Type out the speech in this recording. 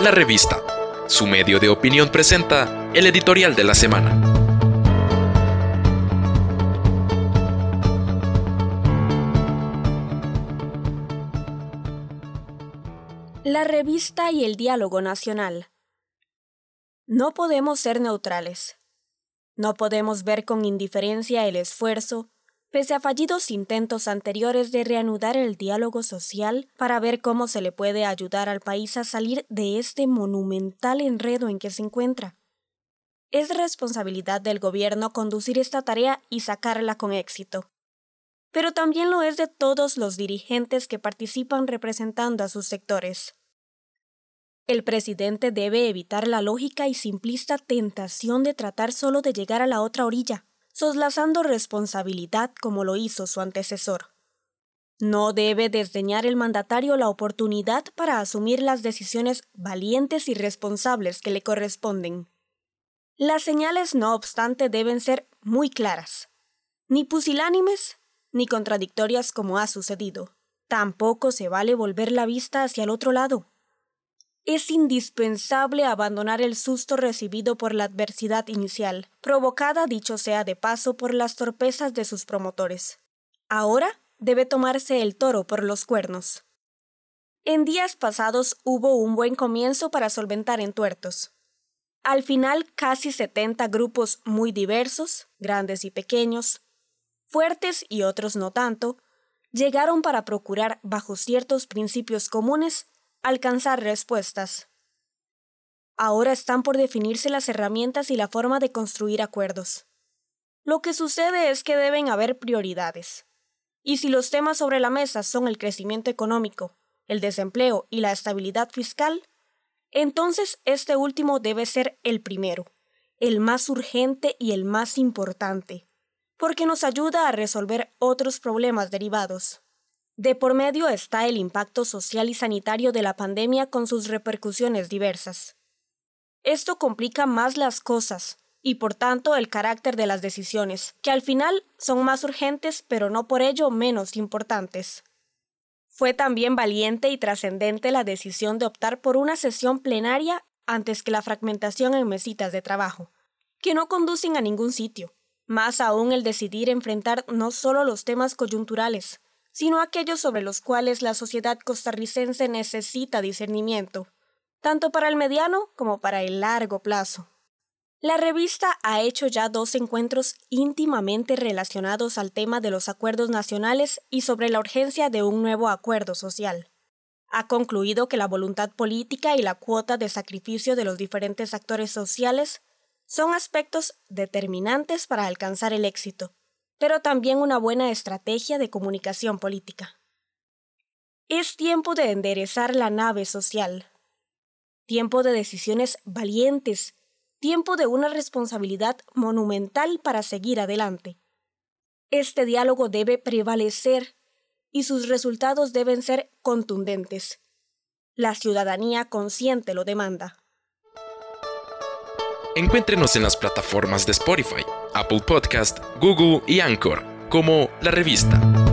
La Revista, su medio de opinión presenta el editorial de la semana. La revista y el diálogo nacional. No podemos ser neutrales. No podemos ver con indiferencia el esfuerzo, pese a fallidos intentos anteriores de reanudar el diálogo social para ver cómo se le puede ayudar al país a salir de este monumental enredo en que se encuentra. Es responsabilidad del gobierno conducir esta tarea y sacarla con éxito. Pero también lo es de todos los dirigentes que participan representando a sus sectores. El presidente debe evitar la lógica y simplista tentación de tratar solo de llegar a la otra orilla soslazando responsabilidad como lo hizo su antecesor. No debe desdeñar el mandatario la oportunidad para asumir las decisiones valientes y responsables que le corresponden. Las señales, no obstante, deben ser muy claras, ni pusilánimes ni contradictorias como ha sucedido. Tampoco se vale volver la vista hacia el otro lado es indispensable abandonar el susto recibido por la adversidad inicial, provocada, dicho sea de paso, por las torpezas de sus promotores. Ahora debe tomarse el toro por los cuernos. En días pasados hubo un buen comienzo para solventar entuertos. Al final, casi 70 grupos muy diversos, grandes y pequeños, fuertes y otros no tanto, llegaron para procurar, bajo ciertos principios comunes, alcanzar respuestas. Ahora están por definirse las herramientas y la forma de construir acuerdos. Lo que sucede es que deben haber prioridades. Y si los temas sobre la mesa son el crecimiento económico, el desempleo y la estabilidad fiscal, entonces este último debe ser el primero, el más urgente y el más importante, porque nos ayuda a resolver otros problemas derivados. De por medio está el impacto social y sanitario de la pandemia con sus repercusiones diversas. Esto complica más las cosas y por tanto el carácter de las decisiones, que al final son más urgentes pero no por ello menos importantes. Fue también valiente y trascendente la decisión de optar por una sesión plenaria antes que la fragmentación en mesitas de trabajo, que no conducen a ningún sitio, más aún el decidir enfrentar no solo los temas coyunturales, sino aquellos sobre los cuales la sociedad costarricense necesita discernimiento, tanto para el mediano como para el largo plazo. La revista ha hecho ya dos encuentros íntimamente relacionados al tema de los acuerdos nacionales y sobre la urgencia de un nuevo acuerdo social. Ha concluido que la voluntad política y la cuota de sacrificio de los diferentes actores sociales son aspectos determinantes para alcanzar el éxito, pero también una buena estrategia de comunicación política. Es tiempo de enderezar la nave social, tiempo de decisiones valientes, tiempo de una responsabilidad monumental para seguir adelante. Este diálogo debe prevalecer y sus resultados deben ser contundentes. La ciudadanía consciente lo demanda. Encuéntrenos en las plataformas de Spotify, Apple Podcast, Google y Anchor como La Revista.